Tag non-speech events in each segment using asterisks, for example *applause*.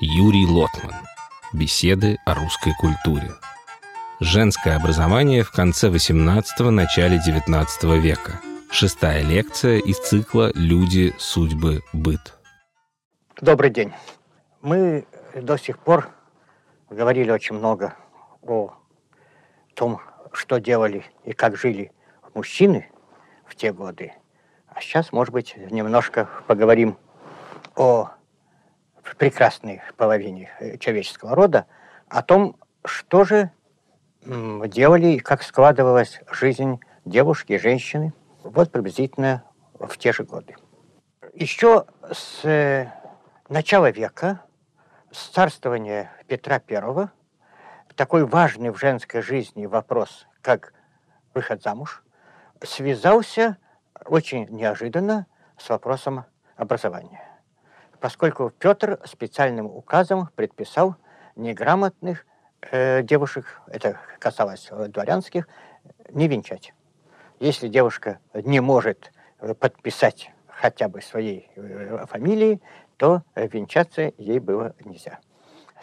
Юрий Лотман. Беседы о русской культуре. Женское образование в конце XVIII – начале XIX века. Шестая лекция из цикла «Люди, судьбы, быт». Добрый день. Мы до сих пор говорили очень много о том, что делали и как жили мужчины в те годы. А сейчас, может быть, немножко поговорим о прекрасной половине человеческого рода, о том, что же делали и как складывалась жизнь девушки и женщины вот приблизительно в те же годы. Еще с э, начала века, с царствования Петра I, такой важный в женской жизни вопрос, как выход замуж, связался очень неожиданно с вопросом образования. Поскольку Петр специальным указом предписал неграмотных э, девушек, это касалось дворянских, не венчать. Если девушка не может э, подписать хотя бы своей э, фамилии, то венчаться ей было нельзя.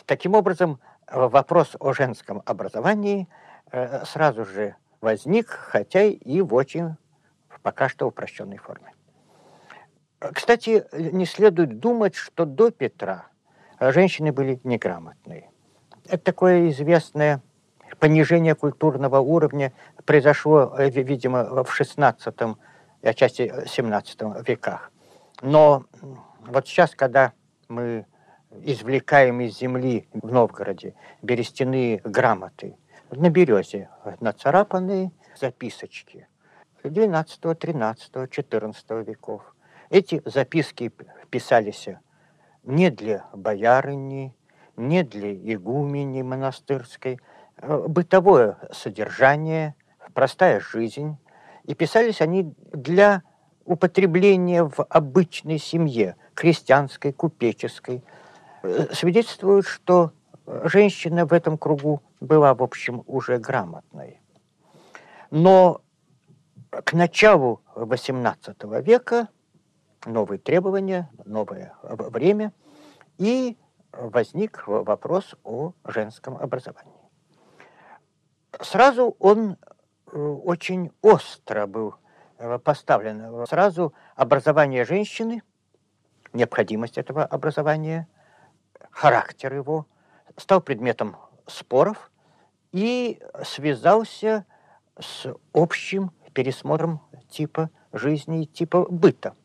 Таким образом, вопрос о женском образовании э, сразу же возник, хотя и в очень пока что упрощенной форме. Кстати, не следует думать, что до Петра женщины были неграмотные. Это такое известное понижение культурного уровня произошло, э, видимо, в XVI и отчасти XVII веках. Но вот сейчас, когда мы извлекаем из земли в Новгороде берестяные грамоты, на березе нацарапанные записочки 12, 13, 14 веков. Эти записки писались не для боярыни, не для игумени монастырской, э, бытовое содержание, простая жизнь. И писались они для употребления в обычной семье, крестьянской, купеческой, э, свидетельствуют, что женщина в этом кругу была, в общем, уже грамотной. Но к началу XVIII века новые требования, новое время, и возник вопрос о женском образовании. Сразу он э, очень остро был э, поставлен. Сразу образование женщины, необходимость этого образования, характер его стал предметом споров и связался с общим пересмотром типа жизни и типа быта.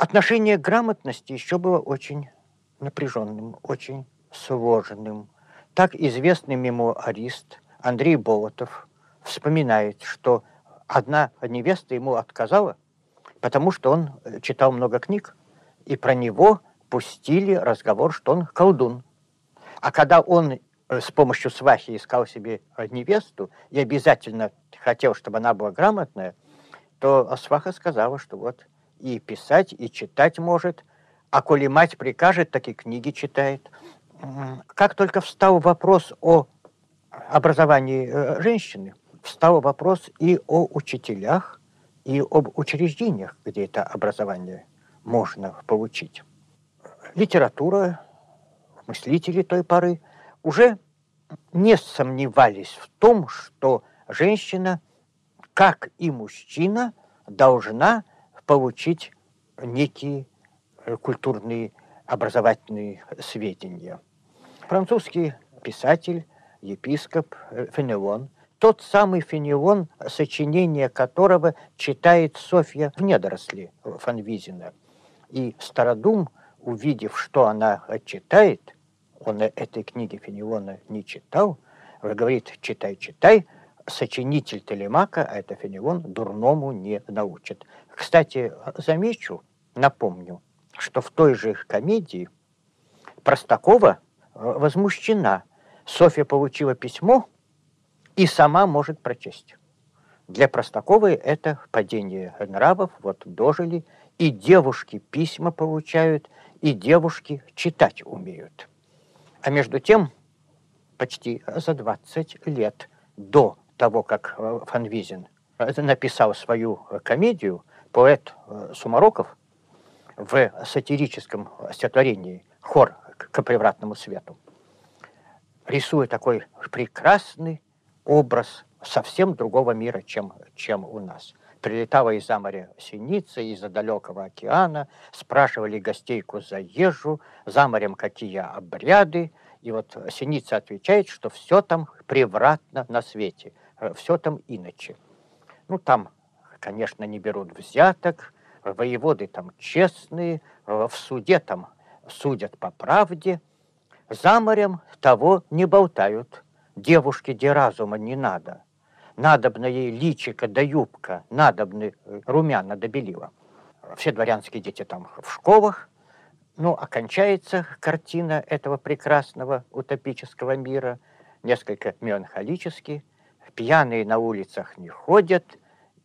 Отношение к грамотности еще было очень напряженным, очень сложным. Так известный мемуарист Андрей Болотов вспоминает, что одна невеста ему отказала, потому что он читал много книг, и про него пустили разговор, что он колдун. А когда он э, с помощью свахи искал себе невесту и обязательно хотел, чтобы она была грамотная, то сваха сказала, что вот и писать, и читать может, а коли мать прикажет, так и книги читает. Как только встал вопрос о образовании э, женщины, встал вопрос и о учителях, и об учреждениях, где это образование можно получить. Литература, мыслители той поры уже не сомневались в том, что женщина, как и мужчина, должна получить некие э, культурные образовательные сведения. Французский писатель, епископ э, Фенелон, тот самый Фенелон, сочинение которого читает Софья в недоросли Фанвизина. И Стародум, увидев, что она читает, он этой книги Фенелона не читал, говорит, читай, читай, сочинитель Телемака, а это Фенелон, дурному не научит. Кстати, замечу, напомню, что в той же комедии Простакова э, возмущена. Софья получила письмо и сама может прочесть. Для Простаковой это падение нравов, вот дожили, и девушки письма получают, и девушки читать умеют. А между тем, почти за 20 лет до того, как э, Фанвизин э, написал свою комедию, поэт Сумароков в сатирическом стихотворении «Хор к превратному свету, рисуя такой прекрасный образ совсем другого мира, чем, чем у нас. Прилетала из-за моря синица, из-за далекого океана, спрашивали гостейку заезжу, за морем какие обряды, и вот синица отвечает, что все там превратно на свете, все там иначе. Ну, там, конечно, не берут взяток, воеводы там честные, в суде там судят по правде, за морем того не болтают, девушке де разума не надо – надобно ей личика да юбка, надобны э, румяна да белила. Все дворянские дети там в школах, ну, окончается картина этого прекрасного утопического мира, несколько меланхолически. Пьяные на улицах не ходят,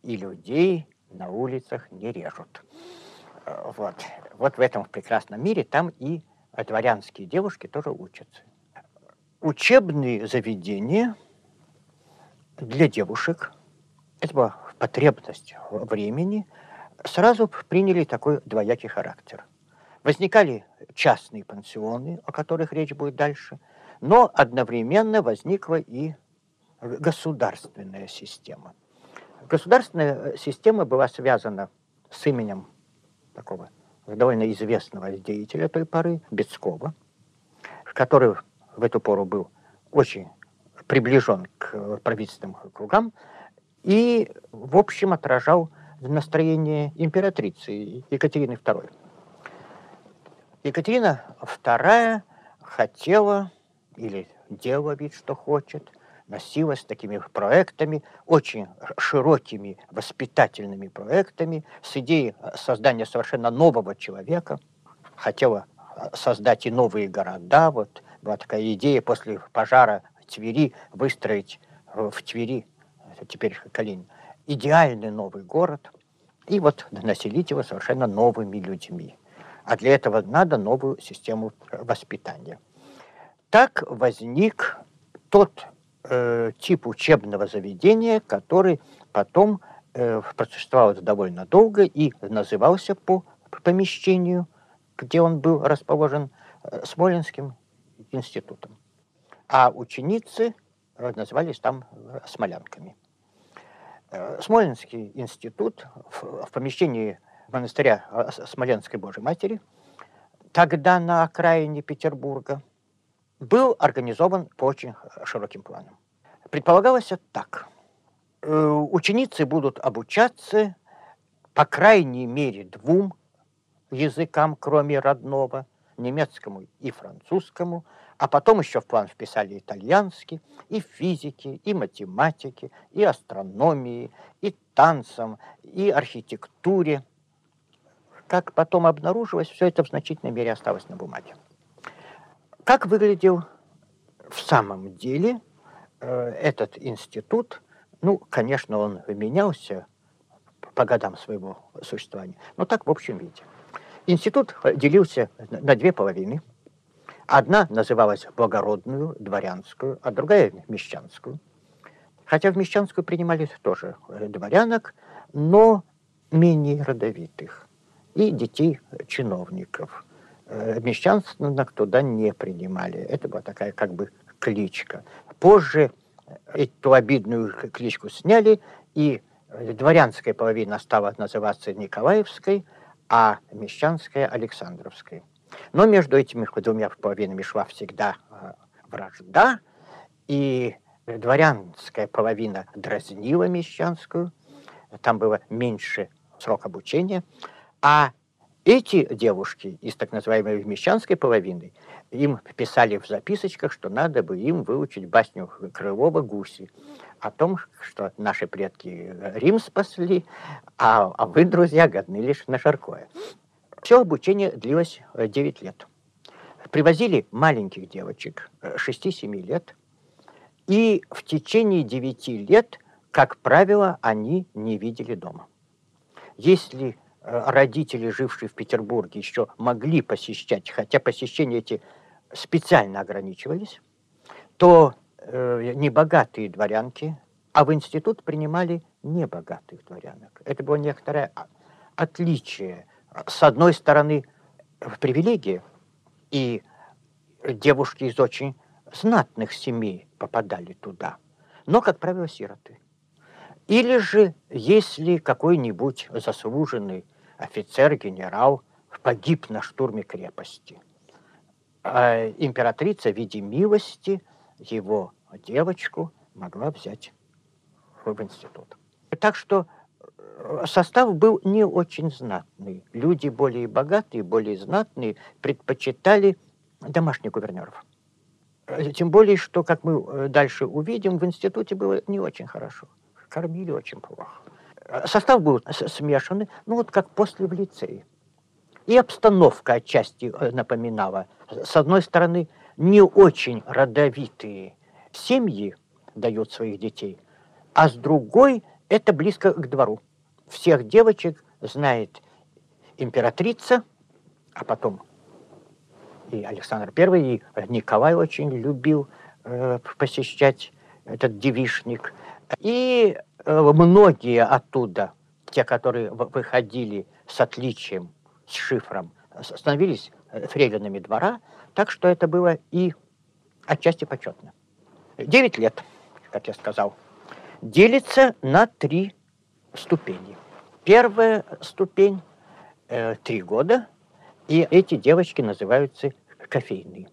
и людей на улицах не режут. Э, вот. вот в этом прекрасном мире там и дворянские девушки тоже учатся. Учебные заведения – для девушек, это была потребность времени, сразу приняли такой двоякий характер. Возникали частные пансионы, о которых речь будет дальше, но одновременно возникла и государственная система. Государственная система была связана с именем такого довольно известного деятеля той поры, Бецкова, который в эту пору был очень приближен к правительственным кругам и, в общем, отражал настроение императрицы Екатерины II. Екатерина II хотела или делала вид, что хочет, носилась такими проектами, очень широкими воспитательными проектами, с идеей создания совершенно нового человека, хотела создать и новые города. Вот была такая идея после пожара Твери выстроить в Твери, теперь Калинин, идеальный новый город, и вот населить его совершенно новыми людьми. А для этого надо новую систему воспитания. Так возник тот э, тип учебного заведения, который потом э, просуществовал довольно долго и назывался по помещению, где он был расположен, э, Смоленским институтом а ученицы э, назывались там э, смолянками. Э, Смоленский институт в, в помещении монастыря Смоленской Божьей Матери, тогда на окраине Петербурга, был организован по очень широким планам. Предполагалось так. Ученицы будут обучаться по крайней мере двум языкам, кроме родного, немецкому и французскому – а потом еще в план вписали итальянский, и физики, и математики, и астрономии, и танцам, и архитектуре. Как потом обнаружилось, все это в значительной мере осталось на бумаге. Как выглядел в самом деле э, этот институт? Ну, конечно, он менялся по годам своего существования, но так в общем виде. Институт делился на две половины – Одна называлась благородную, дворянскую, а другая мещанскую. Хотя в мещанскую принимали тоже э, дворянок, но менее родовитых и детей чиновников. Э, мещанственных туда не принимали. Это была такая как бы кличка. Позже эту обидную кличку сняли, и дворянская половина стала называться Николаевской, а мещанская – Александровской. Но между этими двумя половинами шла всегда э, вражда, и дворянская половина дразнила мещанскую, там было меньше срок обучения, а эти девушки из так называемой мещанской половины, им писали в записочках, что надо бы им выучить басню Крылова «Гуси», о том, что наши предки Рим спасли, а, а вы, друзья, годны лишь на жаркое. Все обучение длилось 9 э, лет. Привозили маленьких девочек 6-7 э, лет, и в течение 9 лет, как правило, они не видели дома. Если родители, жившие в Петербурге, еще могли посещать, хотя посещения эти специально ограничивались, то э, небогатые дворянки, а в институт принимали небогатых дворянок. Это было некоторое отличие с одной стороны, привилегия, и девушки из очень знатных семей попадали туда, но, как правило, сироты. Или же, если какой-нибудь заслуженный офицер, генерал погиб на штурме крепости, а императрица в виде милости его девочку могла взять в институт. Так что э, состав был не очень знатный. Люди более богатые, более знатные предпочитали домашних гувернеров. Э, тем более, что, как мы э, дальше увидим, в институте было не очень хорошо. Кормили очень плохо. Состав был смешанный, ну вот как после в лицее. И обстановка отчасти напоминала. С одной стороны, не очень родовитые семьи дают своих детей, а с другой это близко к двору. Всех девочек знает императрица, а потом и Александр I, и Николай очень любил э, посещать этот девишник. И э, многие оттуда, те, которые выходили с отличием, с шифром, становились фрейлинами двора, так что это было и отчасти почетно. Девять лет, как я сказал, делится на три ступени. Первая ступень э, три года, и эти девочки называются кофейные.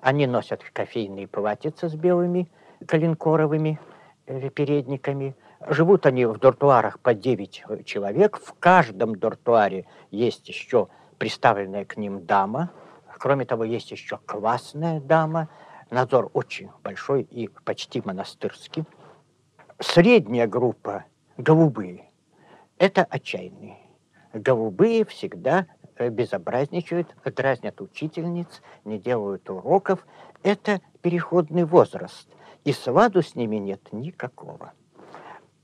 Они носят кофейные платьица с белыми коленкоровыми э, передниками. Живут они в дортуарах по 9 человек. В каждом дортуаре есть еще приставленная к ним дама. Кроме того, есть еще классная дама. Надзор очень большой и почти монастырский. Средняя группа – голубые. Это отчаянные. Голубые всегда э, безобразничают, дразнят учительниц, не делают уроков. Это переходный возраст, и сладу с ними нет никакого.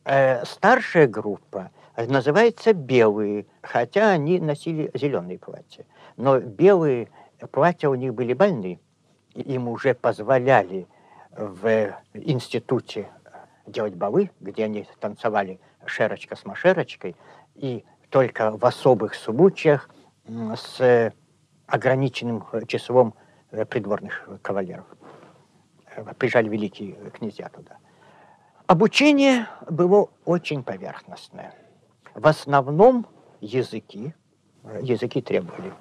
Э, старшая группа называется белые, хотя они носили зеленые платья. Но белые платья у них были больны. Им уже позволяли в институте делать балы, где они танцевали шерочка с машерочкой, и только в особых случаях с ограниченным числом придворных кавалеров. Приезжали великие князья туда. Обучение было очень поверхностное. В основном языки, э, языки требовали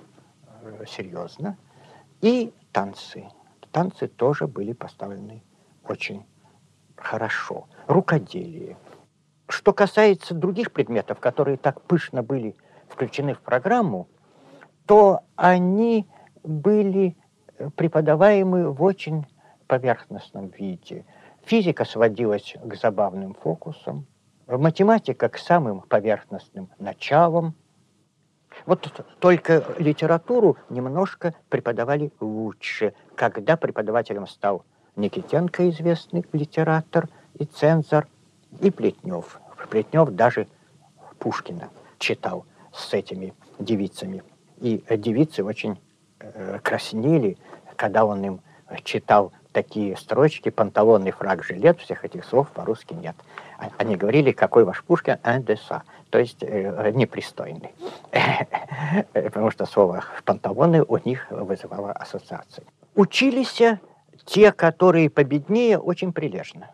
серьезно, и танцы. Танцы тоже были поставлены очень хорошо. Рукоделие. Что касается других предметов, которые так пышно были включены в программу, то они были преподаваемы в очень поверхностном виде. Физика сводилась к забавным фокусам, математика к самым поверхностным началам. Вот только литературу немножко преподавали лучше, когда преподавателем стал Никитенко, известный литератор и цензор, и Плетнев. Плетнев даже Пушкина читал с этими девицами. И девицы очень э, краснели, когда он им читал такие строчки «панталонный фраг, жилет», всех этих слов по-русски нет. А, они говорили, какой ваш Пушкин, «эндеса», то есть э, непристойный. *laughs* Потому что слово «панталоны» у них вызывало ассоциации. Учились те, которые победнее, очень прилежно.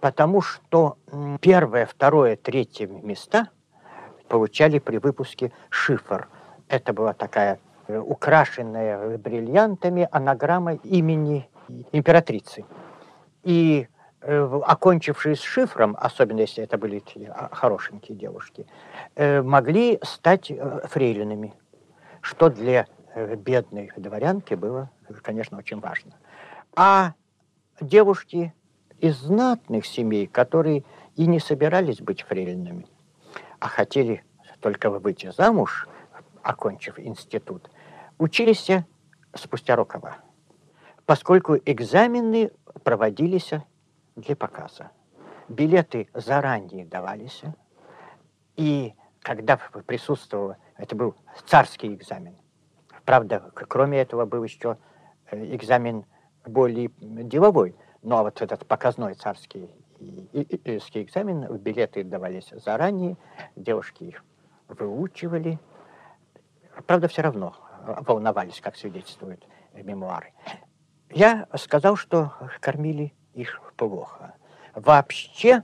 Потому что первое, второе, третье места получали при выпуске шифр. Это была такая э, украшенная бриллиантами анаграмма имени императрицы. И э, окончившие с шифром, особенно если это были а, хорошенькие девушки, э, могли стать фрейлинами, что для бедной дворянки было, конечно, очень важно. А девушки из знатных семей, которые и не собирались быть фрейлинами, а хотели только выйти замуж, окончив институт, учились спустя рукава, поскольку экзамены проводились для показа. Билеты заранее давались, и когда присутствовал, это был царский экзамен. Правда, кроме этого был еще э, экзамен более деловой. Но вот этот показной царский экзамен, билеты давались заранее, девушки их выучивали. Правда, все равно волновались, как свидетельствуют мемуары. Я сказал, что кормили их плохо. Вообще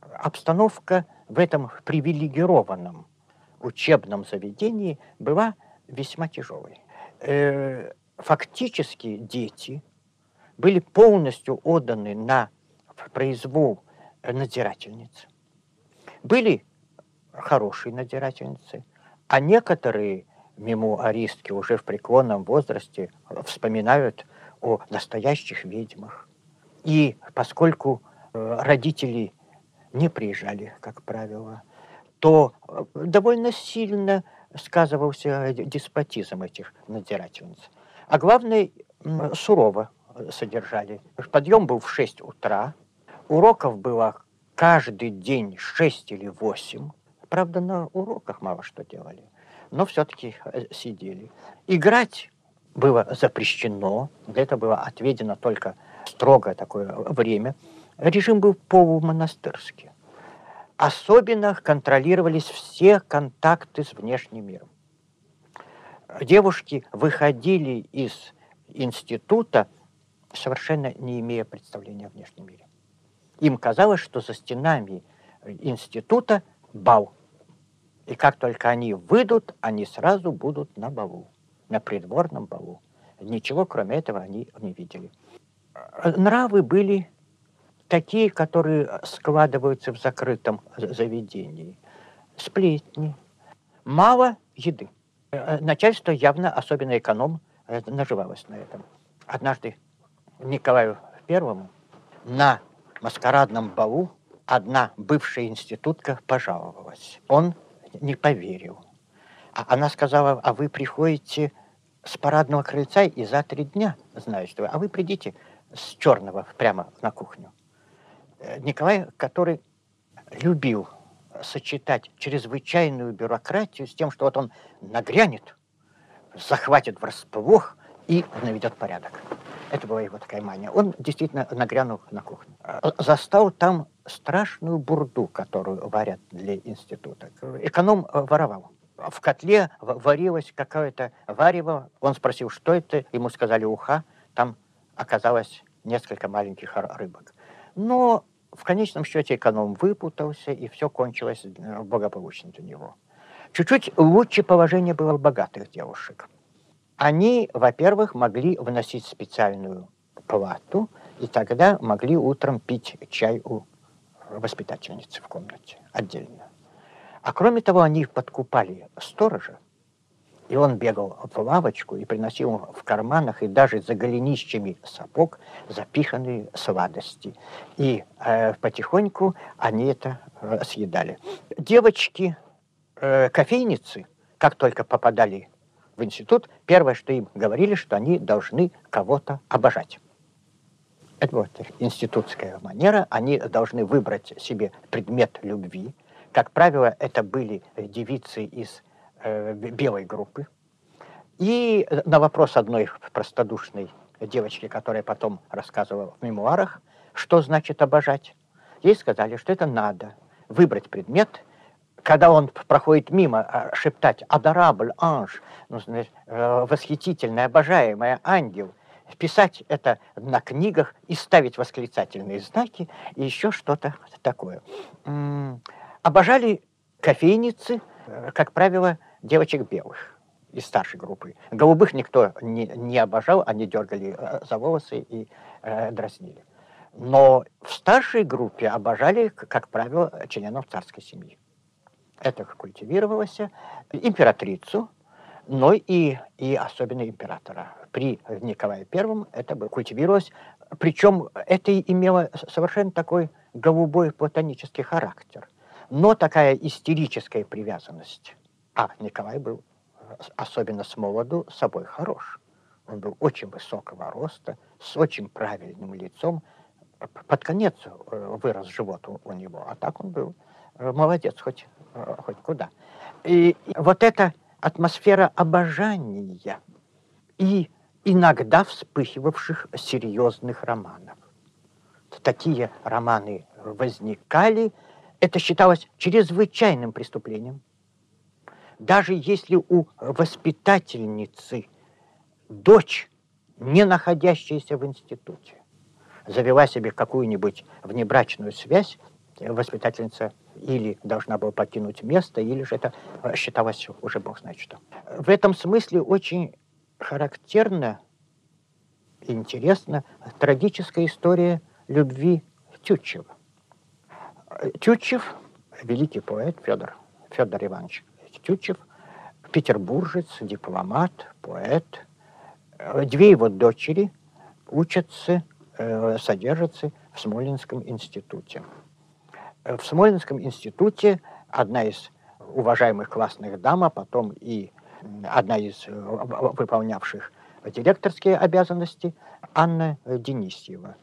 обстановка в этом привилегированном учебном заведении была весьма тяжелой. Э, фактически дети были полностью отданы на произвол надзирательниц. Были хорошие надзирательницы, а некоторые мемуаристки уже в преклонном возрасте вспоминают о настоящих ведьмах. И поскольку э, родители не приезжали, как правило, то э, довольно сильно сказывался деспотизм этих надзирательниц. А главное, сурово содержали. Подъем был в 6 утра, уроков было каждый день 6 или 8. Правда, на уроках мало что делали, но все-таки э, сидели. Играть было запрещено, для этого было отведено только строгое такое время. Режим был полумонастырский. Особенно контролировались все контакты с внешним миром. Девушки выходили из института, совершенно не имея представления о внешнем мире. Им казалось, что за стенами института бал. И как только они выйдут, они сразу будут на балу, на придворном балу. Ничего, кроме этого, они не видели. Нравы были такие, которые складываются в закрытом заведении. Сплетни. Мало еды. Начальство явно, особенно эконом, наживалось на этом. Однажды Николаю Первому на маскарадном балу одна бывшая институтка пожаловалась. Он не поверил. А она сказала, а вы приходите с парадного крыльца и за три дня, знаете, а вы придите с черного прямо на кухню. Э, Николай, который любил сочетать чрезвычайную бюрократию с тем, что вот он нагрянет, захватит врасплох и наведет порядок. Это была его такая мания. Он действительно нагрянул на кухню. Э, застал там страшную бурду, которую варят для института. Эконом воровал. В котле варилось какое-то варево. Он спросил, что это. Ему сказали уха. Там оказалось несколько маленьких рыбок. Но в конечном счете эконом выпутался, и все кончилось э, благополучно для него. Чуть-чуть лучше положение было у богатых девушек. Они, во-первых, могли вносить специальную плату, и тогда могли утром пить чай у воспитательницы в комнате отдельно. А кроме того, они подкупали сторожа, и он бегал в лавочку и приносил в карманах и даже за голенищами сапог запиханные сладости. И э, потихоньку они это э, съедали. Девочки, э, кофейницы, как только попадали в институт, первое, что им говорили, что они должны кого-то обожать. Это вот институтская манера. Они должны выбрать себе предмет любви. Как правило, это были девицы из э, белой группы. И на вопрос одной простодушной девочки, которая потом рассказывала в мемуарах, что значит обожать, ей сказали, что это надо выбрать предмет, когда он проходит мимо, а, шептать «адорабль, анж», ну, э, восхитительный, обожаемый ангел, писать это на книгах и ставить восклицательные знаки и еще что-то такое. Обожали кофейницы, э, как правило, девочек белых из старшей группы. Голубых никто не, не обожал, они дергали э, за волосы и э, дразнили. Но в старшей группе обожали, как правило, членов царской семьи. Это культивировалось. Императрицу, но и, и особенно императора. При Николае Первом это бы культивировалось. Причем это имело совершенно такой голубой платонический характер. Но такая истерическая привязанность. А Николай был, особенно с молоду, собой хорош. Он был очень высокого роста, с очень правильным лицом. Под конец э, вырос живот у, у него, а так он был э, молодец хоть, э, хоть куда. И вот эта атмосфера обожания и иногда вспыхивавших серьезных романов. Такие романы возникали, это считалось чрезвычайным преступлением. Даже если у воспитательницы дочь не находящаяся в институте, завела себе какую-нибудь внебрачную связь, воспитательница или должна была покинуть место, или же это считалось уже бог знает что. В этом смысле очень характерна интересна трагическая история любви Тютчева. Тютчев, великий поэт Федор, Федор Иванович Тютчев, петербуржец, дипломат, поэт. Две его дочери учатся, э, содержатся в Смоленском институте. В Смоленском институте одна из уважаемых классных дам, а потом и одна из э, выполнявших директорские обязанности, Анна Денисьева.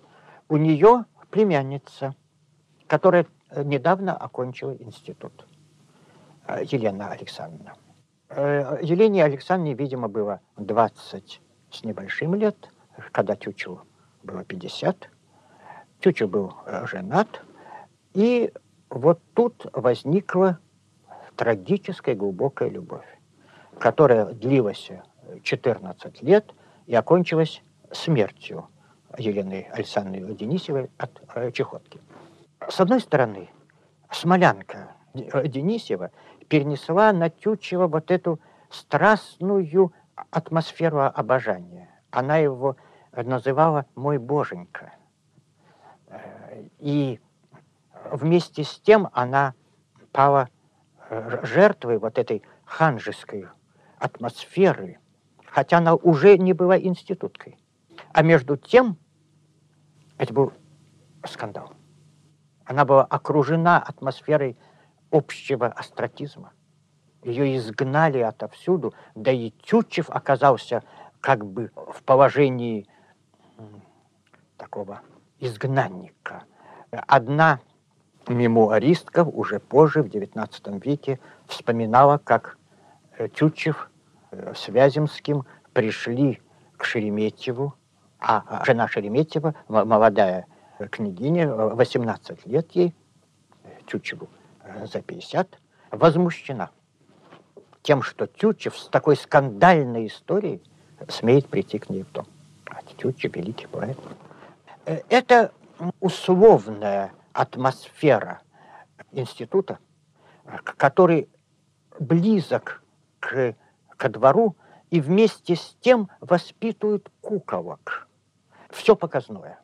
У нее племянница, которая недавно окончила институт, э, Елена Александровна. Э, Елене Александровне, видимо, было 20 с небольшим лет, когда Тючу было 50. Тючу был женат, и вот тут возникла трагическая глубокая любовь которая длилась 14 лет и окончилась смертью Елены Александровны Денисевой от э, чехотки. С одной стороны, смолянка Денисева перенесла на Тютчева вот эту страстную атмосферу обожания. Она его называла «мой боженька». Э, и вместе с тем она пала э, жертвой вот этой ханжеской атмосферы, хотя она уже не была институткой. А между тем, это был скандал. Она была окружена атмосферой общего астротизма. Ее изгнали отовсюду, да и Тютчев оказался как бы в положении такого изгнанника. Одна мемуаристка уже позже, в XIX веке, вспоминала, как Тютчев с Вяземским пришли к Шереметьеву, а жена Шереметьева, молодая княгиня, 18 лет ей, Тютчеву э, за 50, возмущена тем, что Тютчев с такой скандальной историей смеет прийти к ней в дом. А Тютчев великий поэт. Э, это условная атмосфера института, который близок к ко двору и вместе с тем воспитывают куколок. Все показное.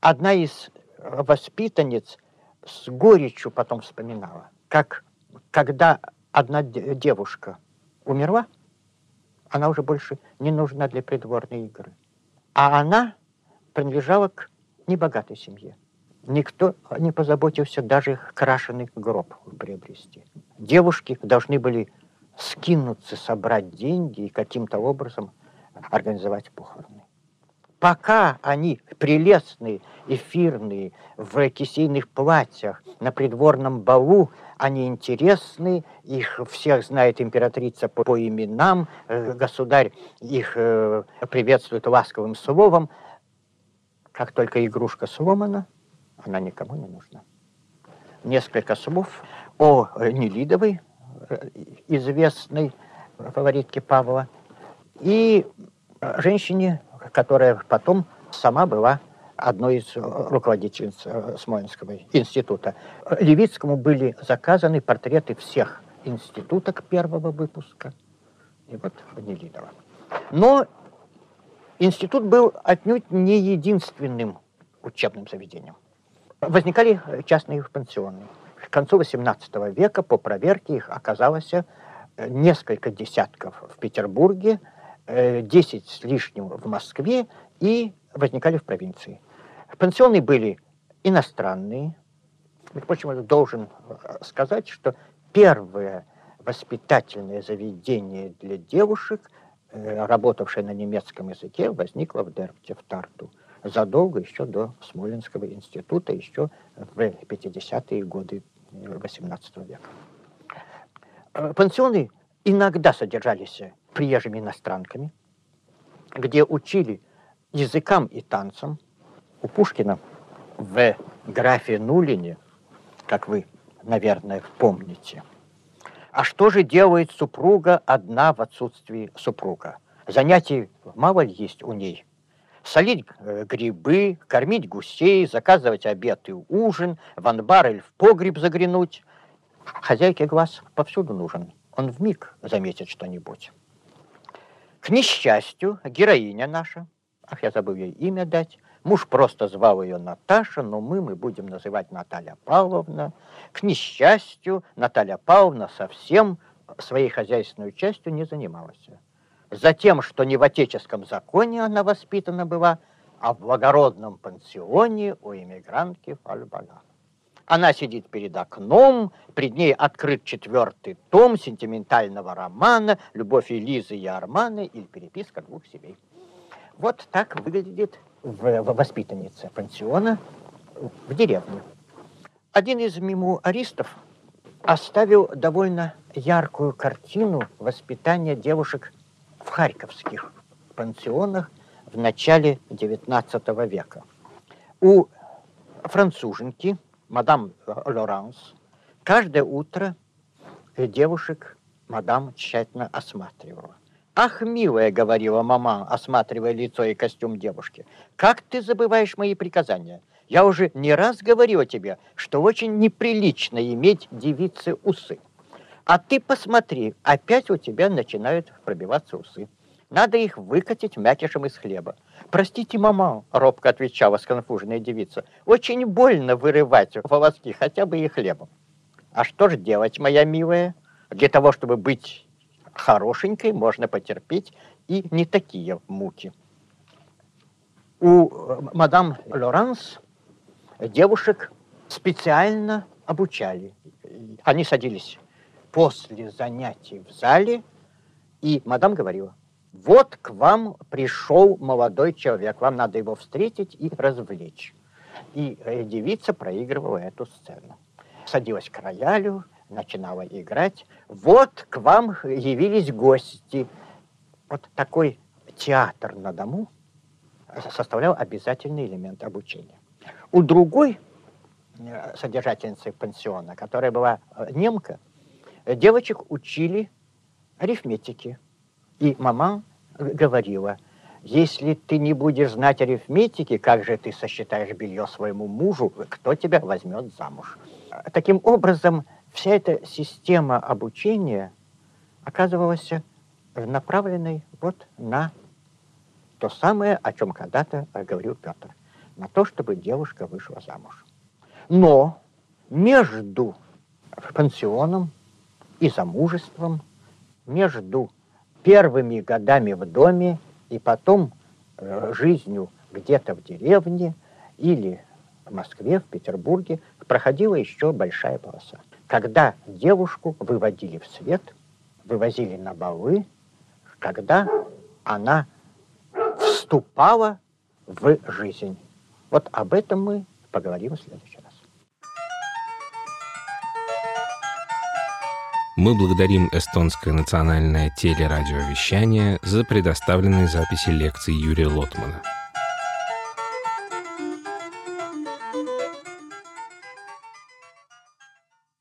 Одна из воспитанниц с горечью потом вспоминала, как когда одна девушка умерла, она уже больше не нужна для придворной игры. А она принадлежала к небогатой семье. Никто не позаботился даже крашеный гроб приобрести. Девушки должны были скинуться, собрать деньги и каким-то образом организовать похороны. Пока они прелестные, эфирные, в кисейных платьях, на придворном балу, они интересны, их всех знает императрица по, по именам, э, государь их э, приветствует ласковым словом. Как только игрушка сломана, она никому не нужна. Несколько слов о Нелидовой, известной фаворитке Павла, и женщине, которая потом сама была одной из руководительниц э, Смоленского института. Левицкому были заказаны портреты всех институток первого выпуска. И вот Нелидова. Но институт был отнюдь не единственным учебным заведением. Возникали частные пансионы. К концу XVIII века по проверке их оказалось э, несколько десятков в Петербурге, 10 э, с лишним в Москве и возникали в провинции. Пансионы были иностранные. Впрочем, должен э, сказать, что первое воспитательное заведение для девушек, работавшее на немецком языке, возникло в Дербте, в Тарту задолго еще до Смоленского института, еще в 50-е годы XVIII века. Э, пансионы иногда содержались приезжими иностранками, где учили языкам и танцам. У Пушкина в графе Нулине, как вы, наверное, помните. А что же делает супруга одна в отсутствии супруга? Занятий мало ли есть у ней. Солить э, грибы, кормить гусей, заказывать обед и ужин, в анбар или в погреб заглянуть. Хозяйке глаз повсюду нужен. Он в миг заметит что-нибудь. К несчастью, героиня наша, ах, я забыл ей имя дать, муж просто звал ее Наташа, но мы, мы будем называть Наталья Павловна. К несчастью, Наталья Павловна совсем своей хозяйственной частью не занималась. Затем, что не в отеческом законе она воспитана была, а в благородном пансионе у иммигрантки Фальбага. Она сидит перед окном, пред ней открыт четвертый том сентиментального романа «Любовь Элизы и Арманы» или «Переписка двух семей». Вот так выглядит воспитанница пансиона в деревне. Один из мемуаристов оставил довольно яркую картину воспитания девушек в харьковских пансионах в начале XIX века. У француженки, мадам Лоранс, каждое утро девушек мадам тщательно осматривала. «Ах, милая», — говорила мама, осматривая лицо и костюм девушки, «как ты забываешь мои приказания? Я уже не раз говорила тебе, что очень неприлично иметь девицы усы. А ты посмотри, опять у тебя начинают пробиваться усы. Надо их выкатить мякишем из хлеба. «Простите, мама», — робко отвечала сконфуженная девица, «очень больно вырывать волоски хотя бы и хлебом». «А что же делать, моя милая? Для того, чтобы быть хорошенькой, можно потерпеть и не такие муки». У э, мадам Лоранс девушек специально обучали. Они садились после занятий в зале, и мадам говорила, вот к вам пришел молодой человек, вам надо его встретить и развлечь. И э, девица проигрывала эту сцену. Садилась к роялю, начинала играть. Вот к вам явились гости. Вот такой театр на дому составлял обязательный элемент обучения. У другой э, содержательницы пансиона, которая была э, немка, девочек учили арифметике. И мама говорила, если ты не будешь знать арифметики, как же ты сосчитаешь белье своему мужу, кто тебя возьмет замуж? Таким образом, вся эта система обучения оказывалась направленной вот на то самое, о чем когда-то говорил Петр, на то, чтобы девушка вышла замуж. Но между пансионом и замужеством, между первыми годами в доме и потом э, жизнью где-то в деревне или в Москве, в Петербурге проходила еще большая полоса. Когда девушку выводили в свет, вывозили на балы, когда она вступала в жизнь. Вот об этом мы поговорим в следующий Мы благодарим эстонское национальное телерадиовещание за предоставленные записи лекций Юрия Лотмана.